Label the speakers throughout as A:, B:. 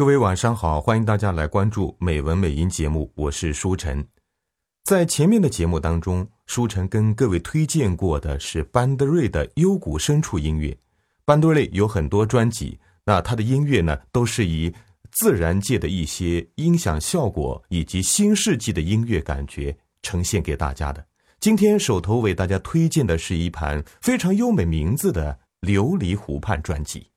A: 各位晚上好，欢迎大家来关注美文美音节目，我是舒晨。在前面的节目当中，舒晨跟各位推荐过的是班德瑞的幽谷深处音乐。班德瑞有很多专辑，那他的音乐呢，都是以自然界的一些音响效果以及新世纪的音乐感觉呈现给大家的。今天手头为大家推荐的是一盘非常优美名字的《琉璃湖畔》专辑。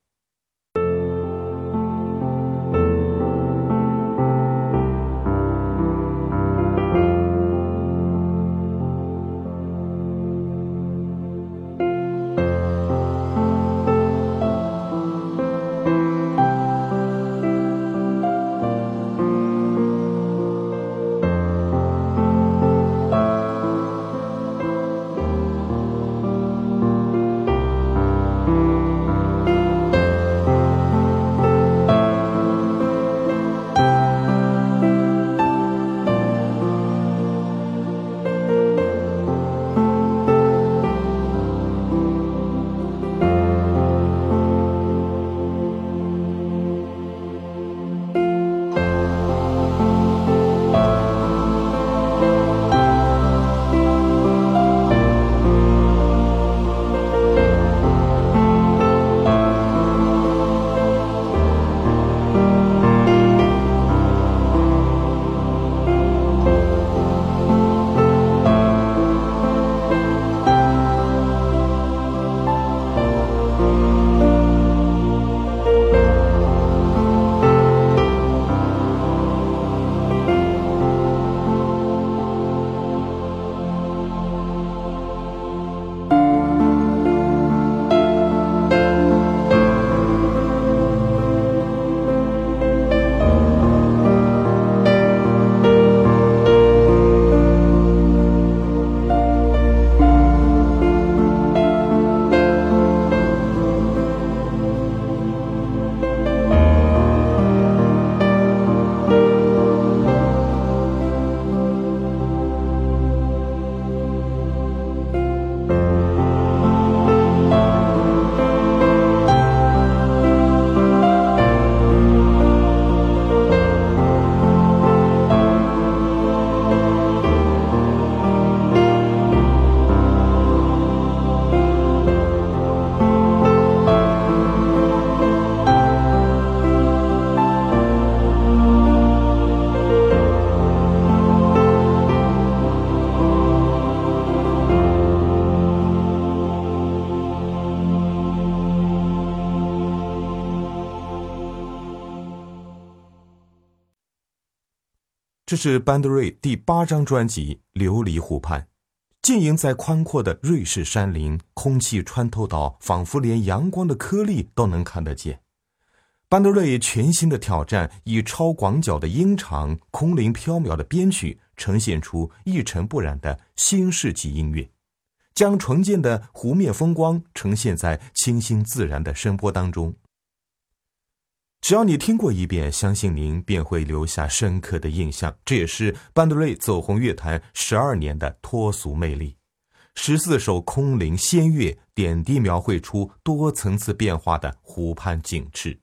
A: 这是班德瑞第八张专辑《琉璃湖畔》，浸淫在宽阔的瑞士山林，空气穿透到，仿佛连阳光的颗粒都能看得见。班德瑞全新的挑战，以超广角的音场、空灵飘渺的编曲，呈现出一尘不染的新世纪音乐，将纯净的湖面风光呈现在清新自然的声波当中。只要你听过一遍，相信您便会留下深刻的印象。这也是班德瑞走红乐坛十二年的脱俗魅力。十四首空灵仙乐，点滴描绘出多层次变化的湖畔景致。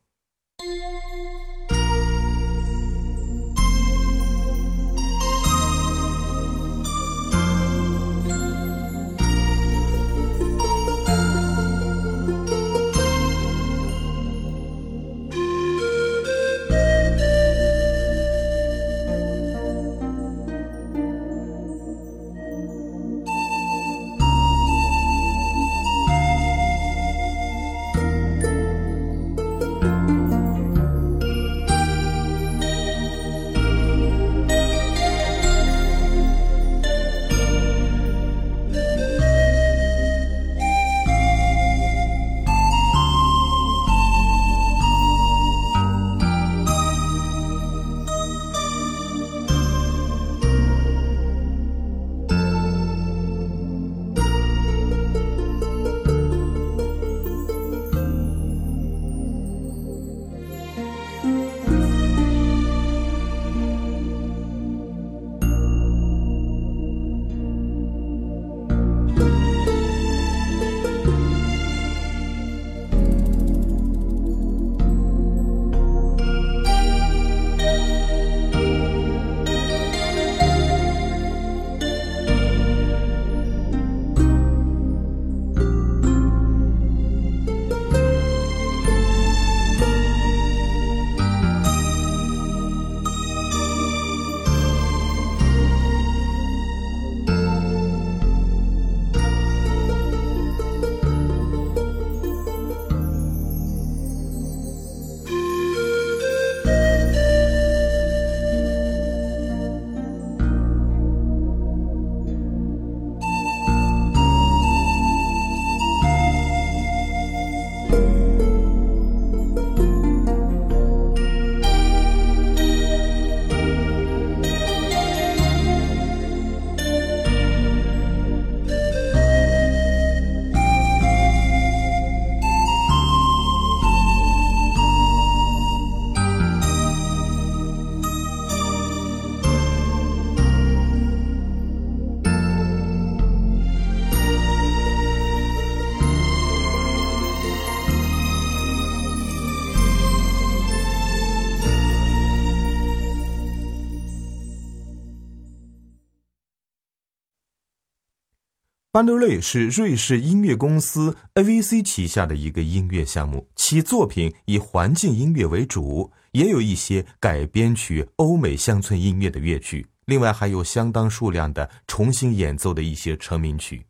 A: 班德瑞是瑞士音乐公司 AVC 旗下的一个音乐项目，其作品以环境音乐为主，也有一些改编曲欧美乡村音乐的乐曲，另外还有相当数量的重新演奏的一些成名曲。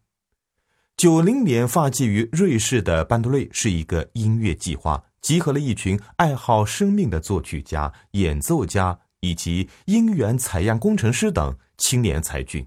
A: 九零年发迹于瑞士的班德瑞是一个音乐计划，集合了一群爱好生命的作曲家、演奏家以及音源采样工程师等青年才俊。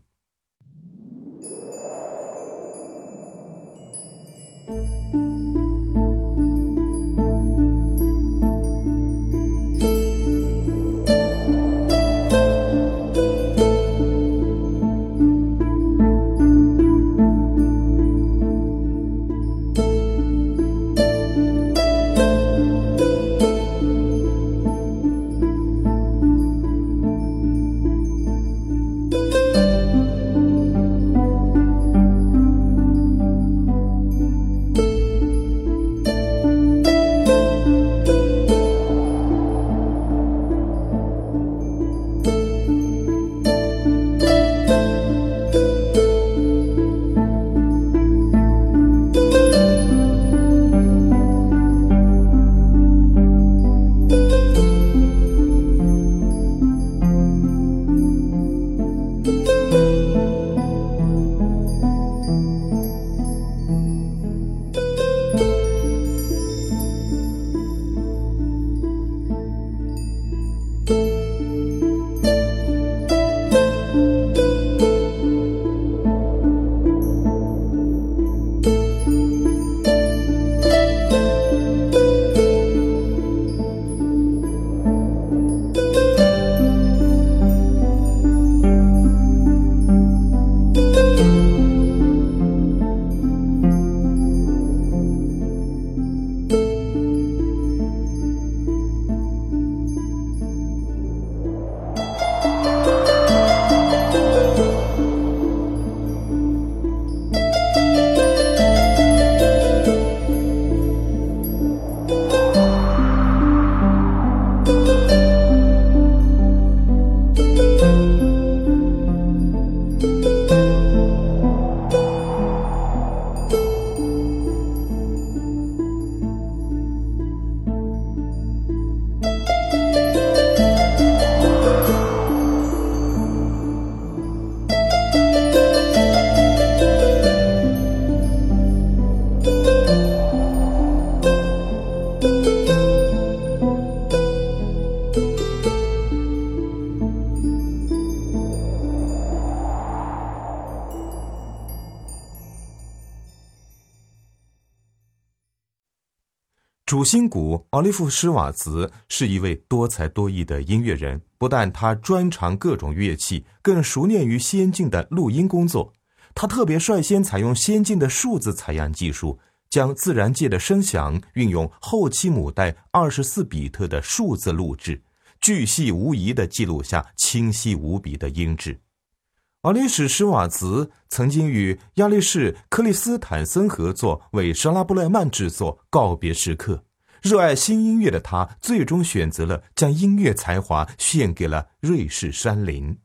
A: 主心骨奥利弗·施瓦茨是一位多才多艺的音乐人，不但他专长各种乐器，更熟练于先进的录音工作。他特别率先采用先进的数字采样技术，将自然界的声响运用后期母带二十四比特的数字录制，巨细无遗地记录下清晰无比的音质。奥利史·施瓦茨曾经与亚历士·克里斯坦森合作，为莎拉布莱曼制作《告别时刻》。热爱新音乐的他，最终选择了将音乐才华献给了瑞士山林。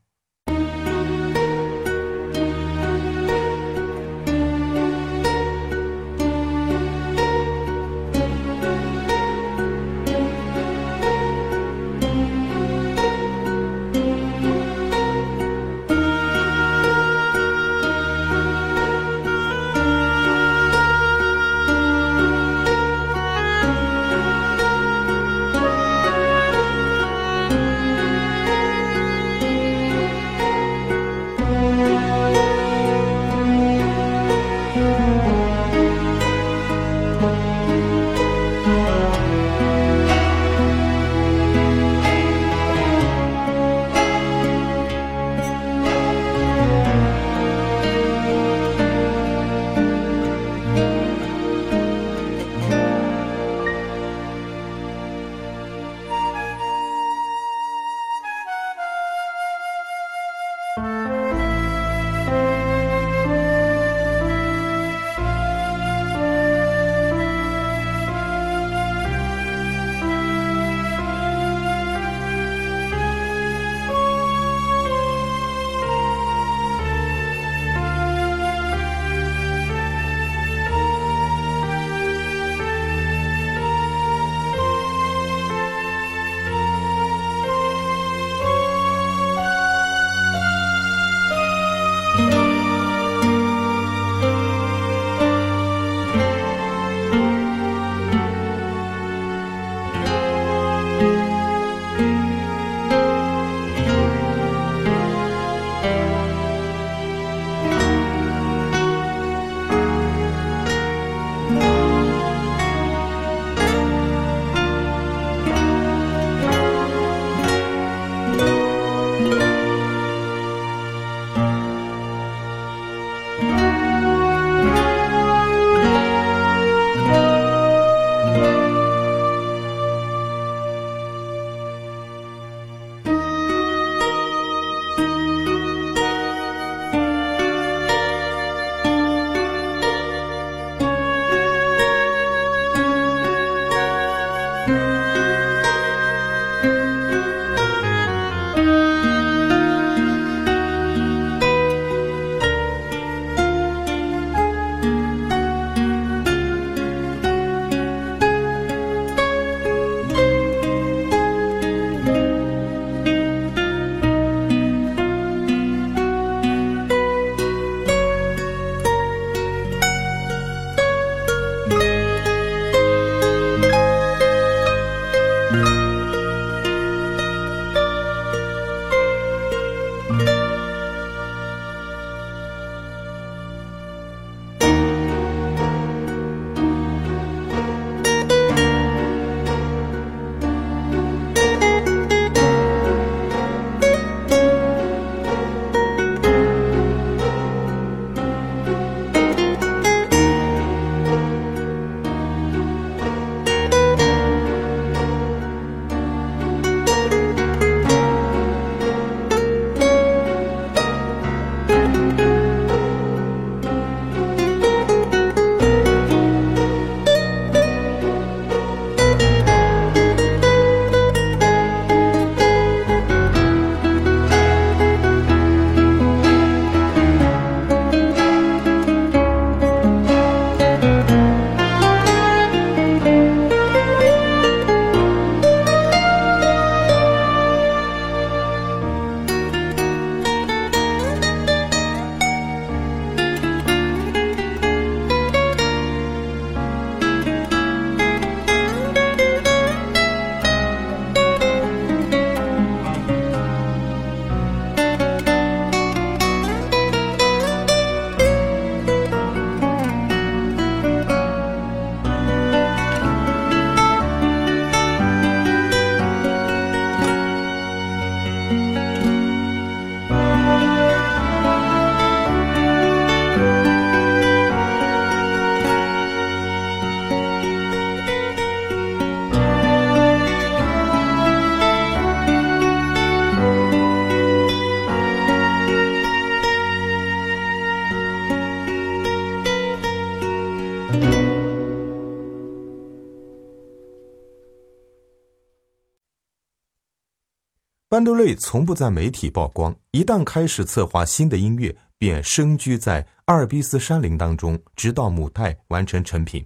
A: 班德瑞从不在媒体曝光，一旦开始策划新的音乐，便深居在阿尔卑斯山林当中，直到母带完成成品。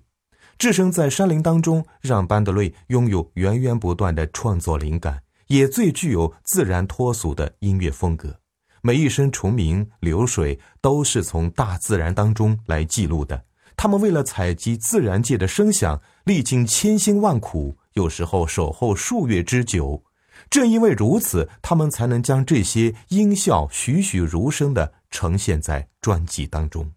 A: 置身在山林当中，让班德瑞拥有源源不断的创作灵感，也最具有自然脱俗的音乐风格。每一声虫鸣、流水都是从大自然当中来记录的。他们为了采集自然界的声响，历经千辛万苦，有时候守候数月之久。正因为如此，他们才能将这些音效栩栩如生的呈现在专辑当中。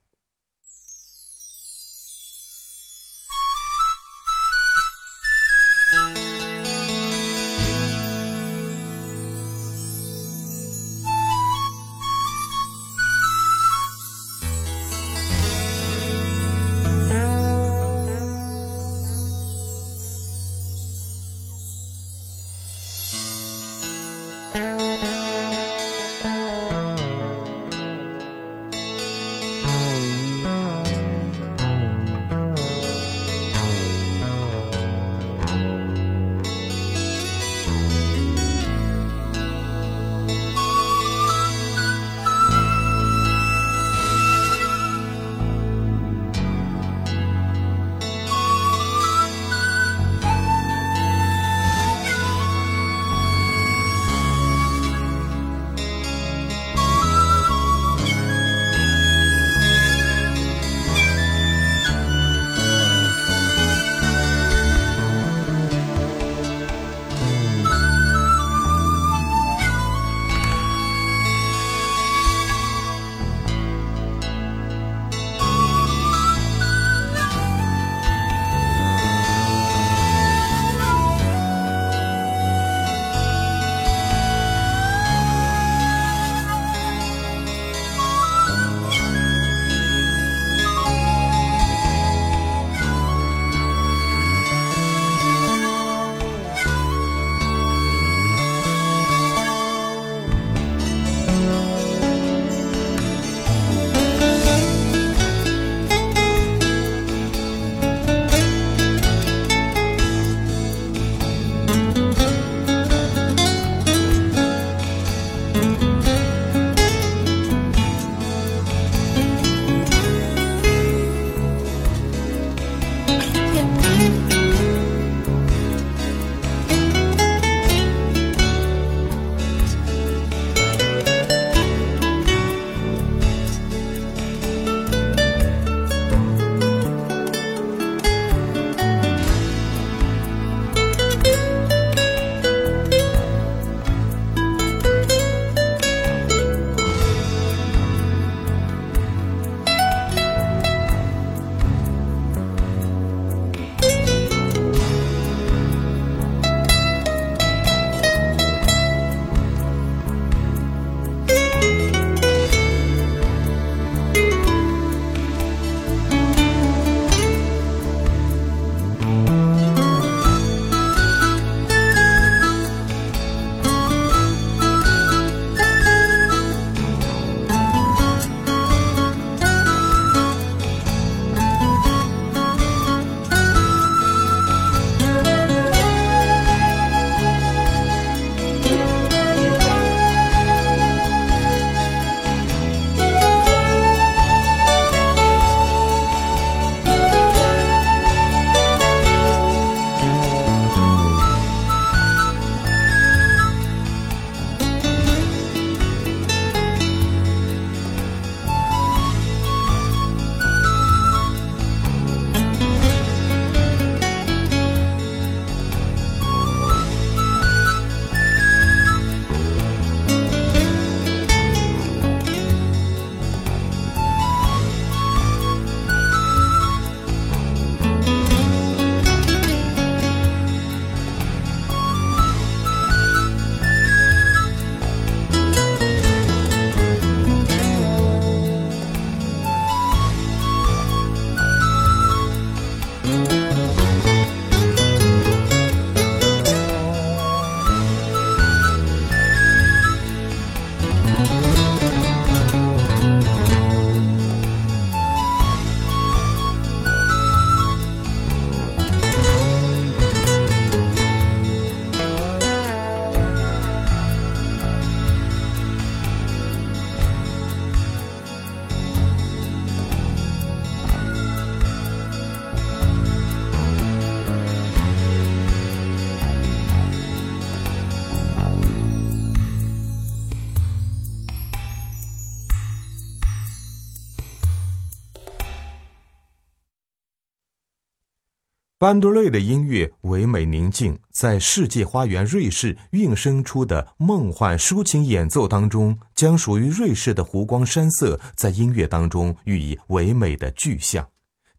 A: 班多瑞的音乐唯美宁静，在世界花园瑞士韵生出的梦幻抒情演奏当中，将属于瑞士的湖光山色在音乐当中予以唯美的具象。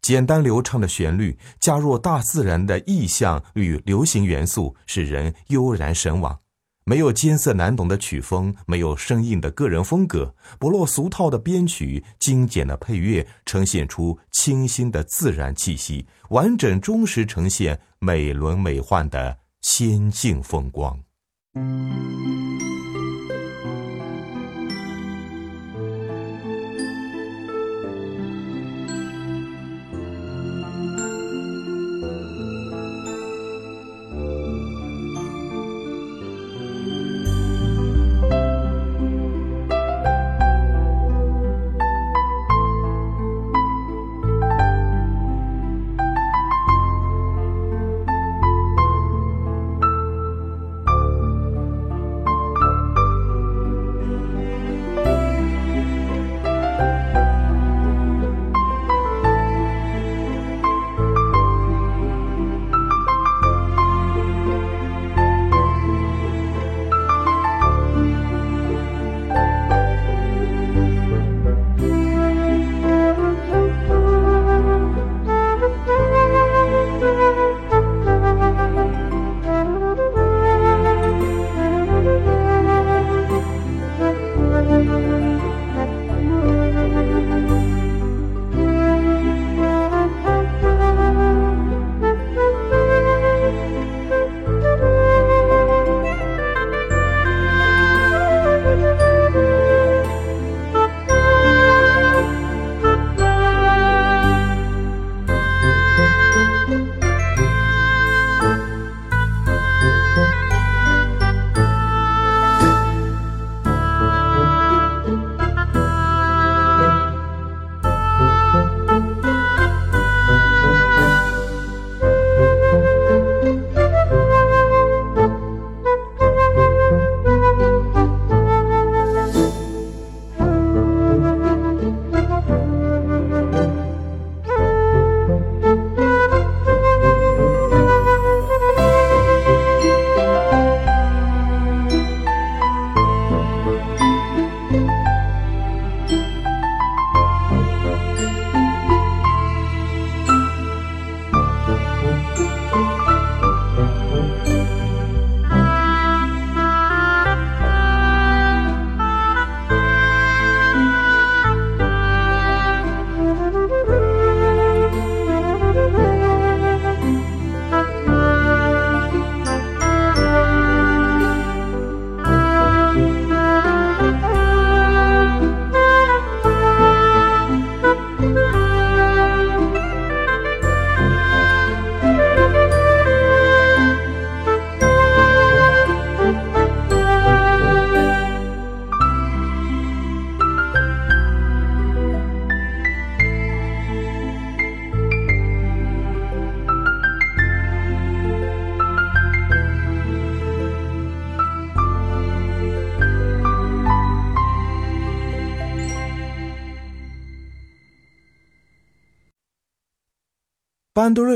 A: 简单流畅的旋律，加入大自然的意象与流行元素，使人悠然神往。没有艰涩难懂的曲风，没有生硬的个人风格，不落俗套的编曲，精简的配乐，呈现出清新的自然气息，完整忠实呈现美轮美奂的仙境风光。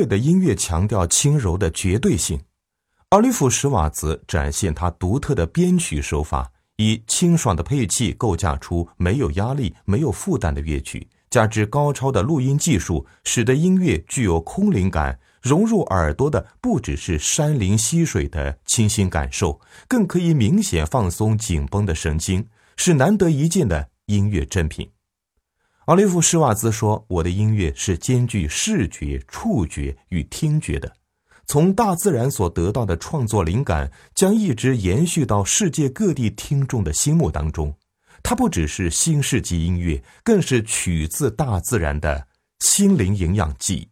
A: 的音乐强调轻柔的绝对性，奥利弗·施瓦兹展现他独特的编曲手法，以清爽的配器构架出没有压力、没有负担的乐曲，加之高超的录音技术，使得音乐具有空灵感。融入耳朵的不只是山林溪水的清新感受，更可以明显放松紧绷的神经，是难得一见的音乐珍品。奥利弗·施瓦兹说：“我的音乐是兼具视觉、触觉与听觉的，从大自然所得到的创作灵感将一直延续到世界各地听众的心目当中。它不只是新世纪音乐，更是取自大自然的心灵营养剂。”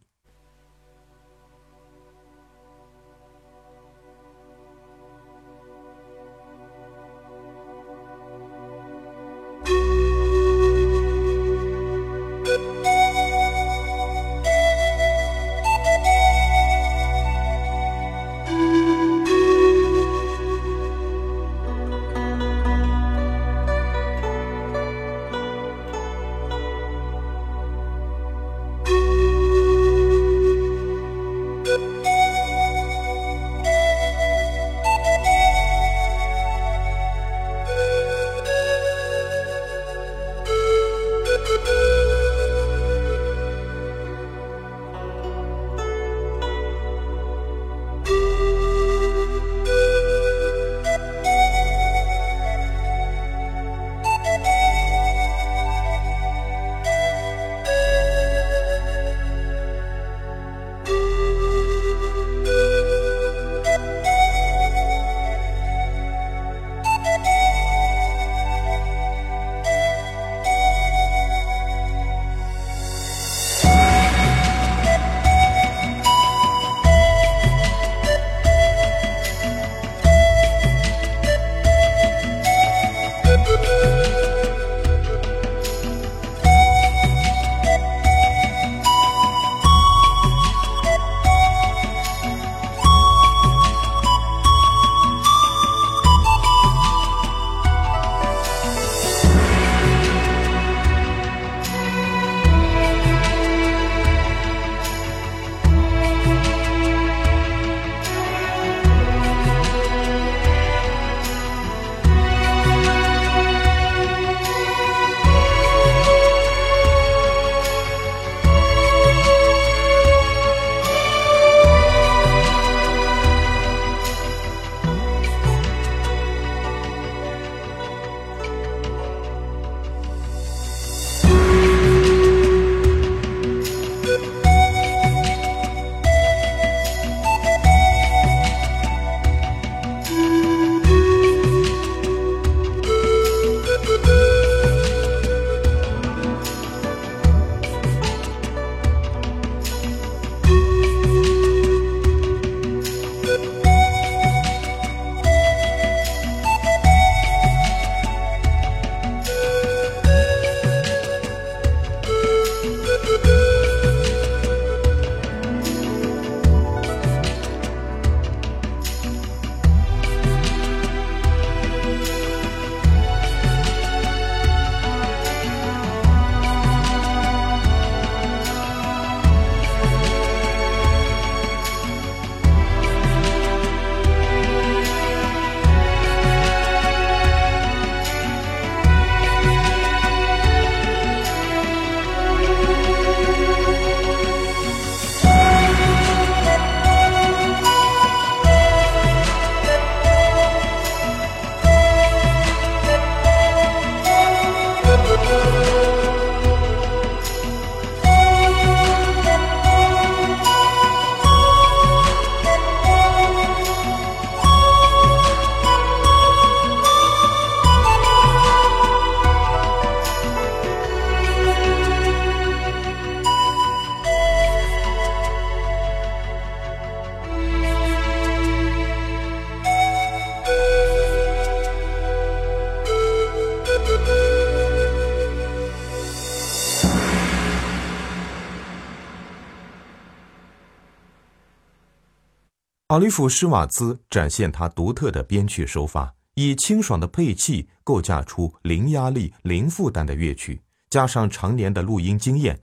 A: 奥利弗·施瓦兹展现他独特的编曲手法，以清爽的配器构架出零压力、零负担的乐曲，加上常年的录音经验，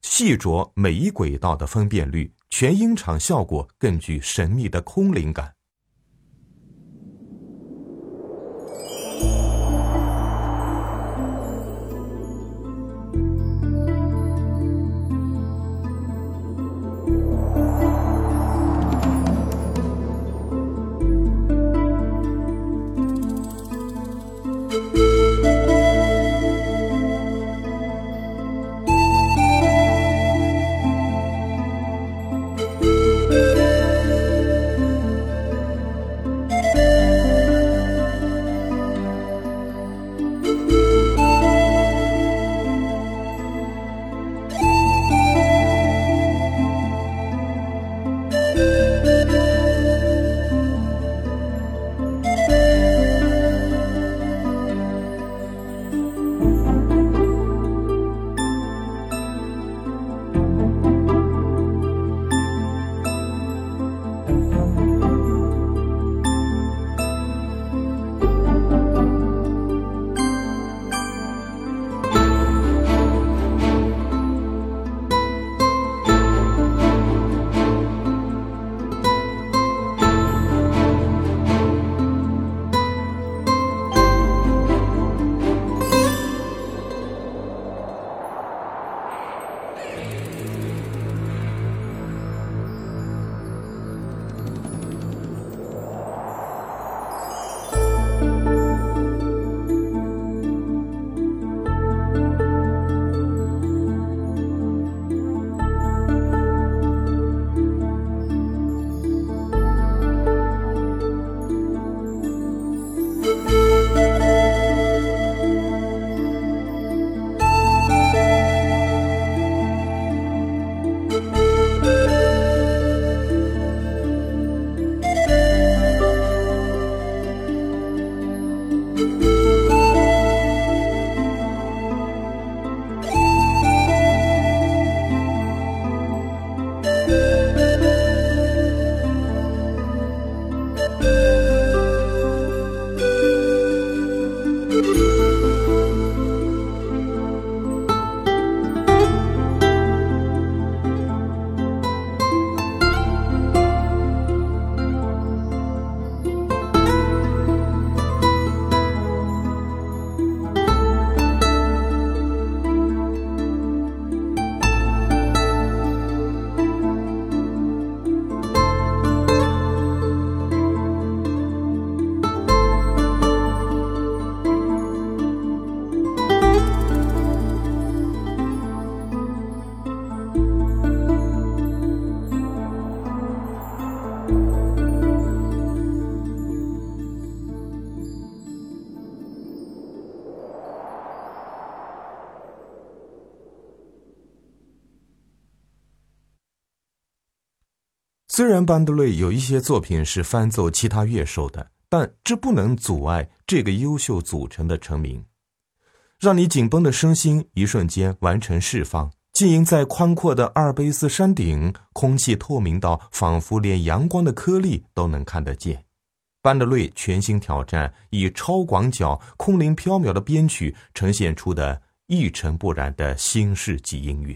A: 细琢每一轨道的分辨率，全音场效果更具神秘的空灵感。虽然班德瑞有一些作品是翻奏其他乐手的，但这不能阻碍这个优秀组成的成名。让你紧绷的身心一瞬间完成释放，浸淫在宽阔的阿尔卑斯山顶，空气透明到仿佛连阳光的颗粒都能看得见。班德瑞全新挑战，以超广角、空灵飘渺的编曲呈现出的一尘不染的新世纪音乐。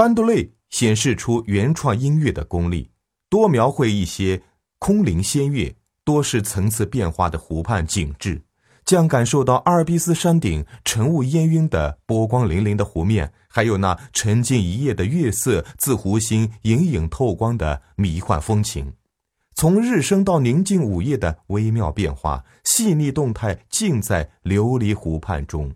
A: 班杜类显示出原创音乐的功力，多描绘一些空灵仙乐，多是层次变化的湖畔景致。将感受到阿尔卑斯山顶晨雾烟晕的波光粼粼的湖面，还有那沉静一夜的月色自湖心隐隐透光的迷幻风情。从日升到宁静午夜的微妙变化，细腻动态尽在琉璃湖畔中。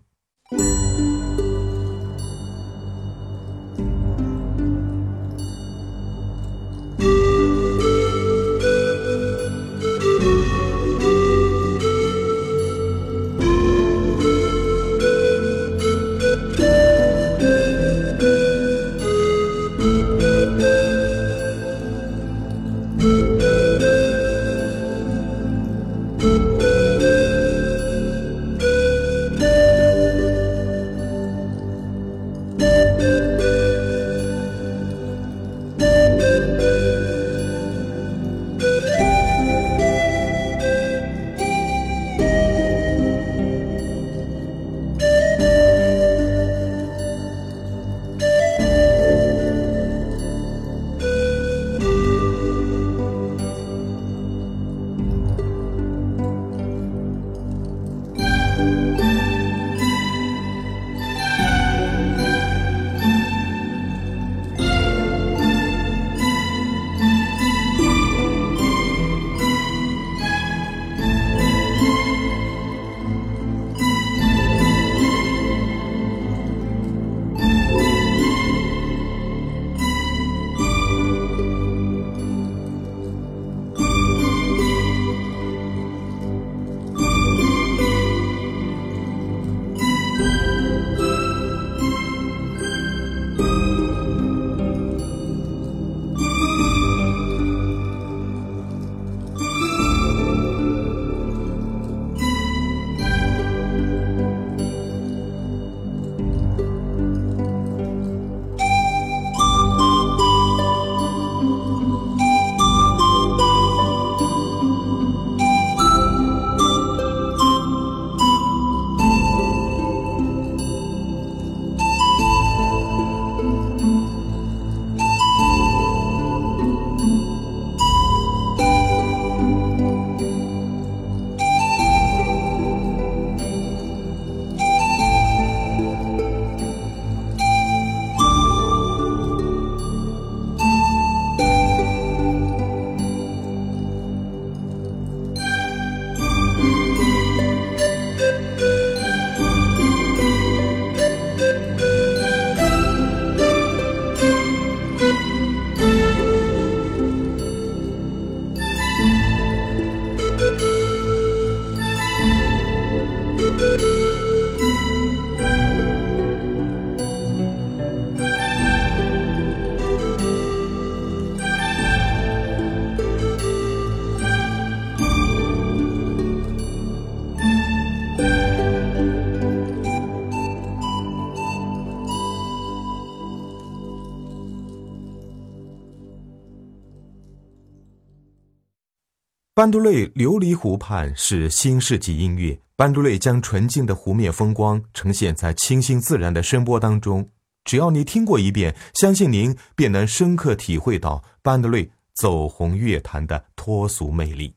A: 班杜瑞琉璃湖畔是新世纪音乐。班杜瑞将纯净的湖面风光呈现在清新自然的声波当中。只要你听过一遍，相信您便能深刻体会到班杜瑞走红乐坛的脱俗魅力。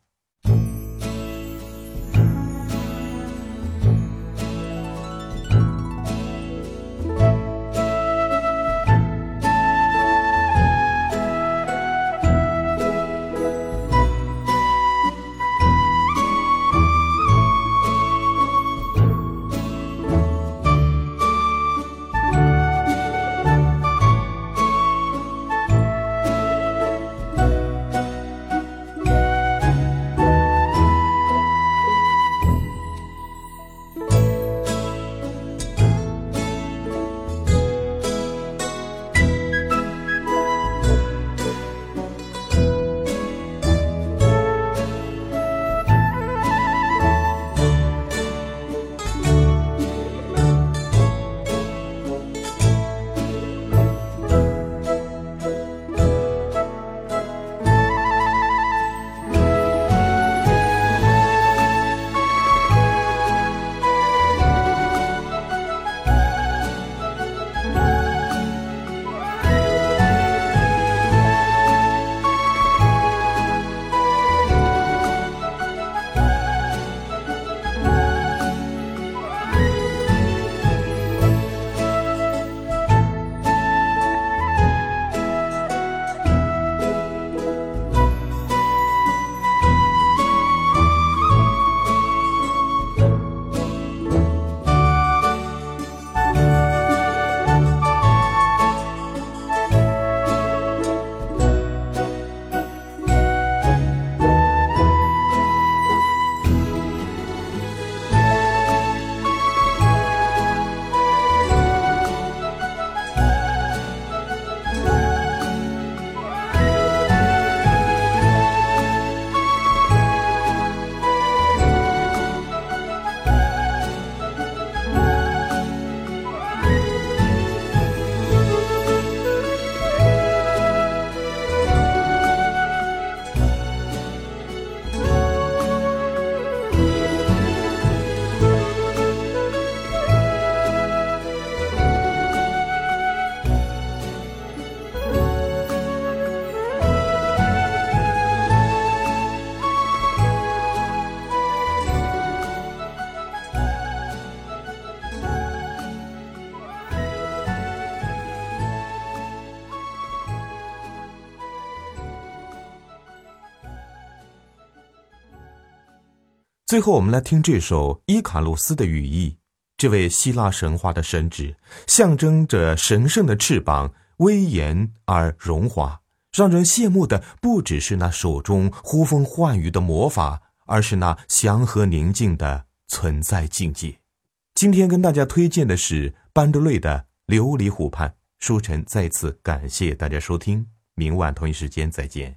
A: 最后，我们来听这首伊卡洛斯的羽翼。这位希腊神话的神祇，象征着神圣的翅膀，威严而荣华。让人羡慕的不只是那手中呼风唤雨的魔法，而是那祥和宁静的存在境界。今天跟大家推荐的是班德瑞的《琉璃湖畔》。书晨再次感谢大家收听，明晚同一时间再见。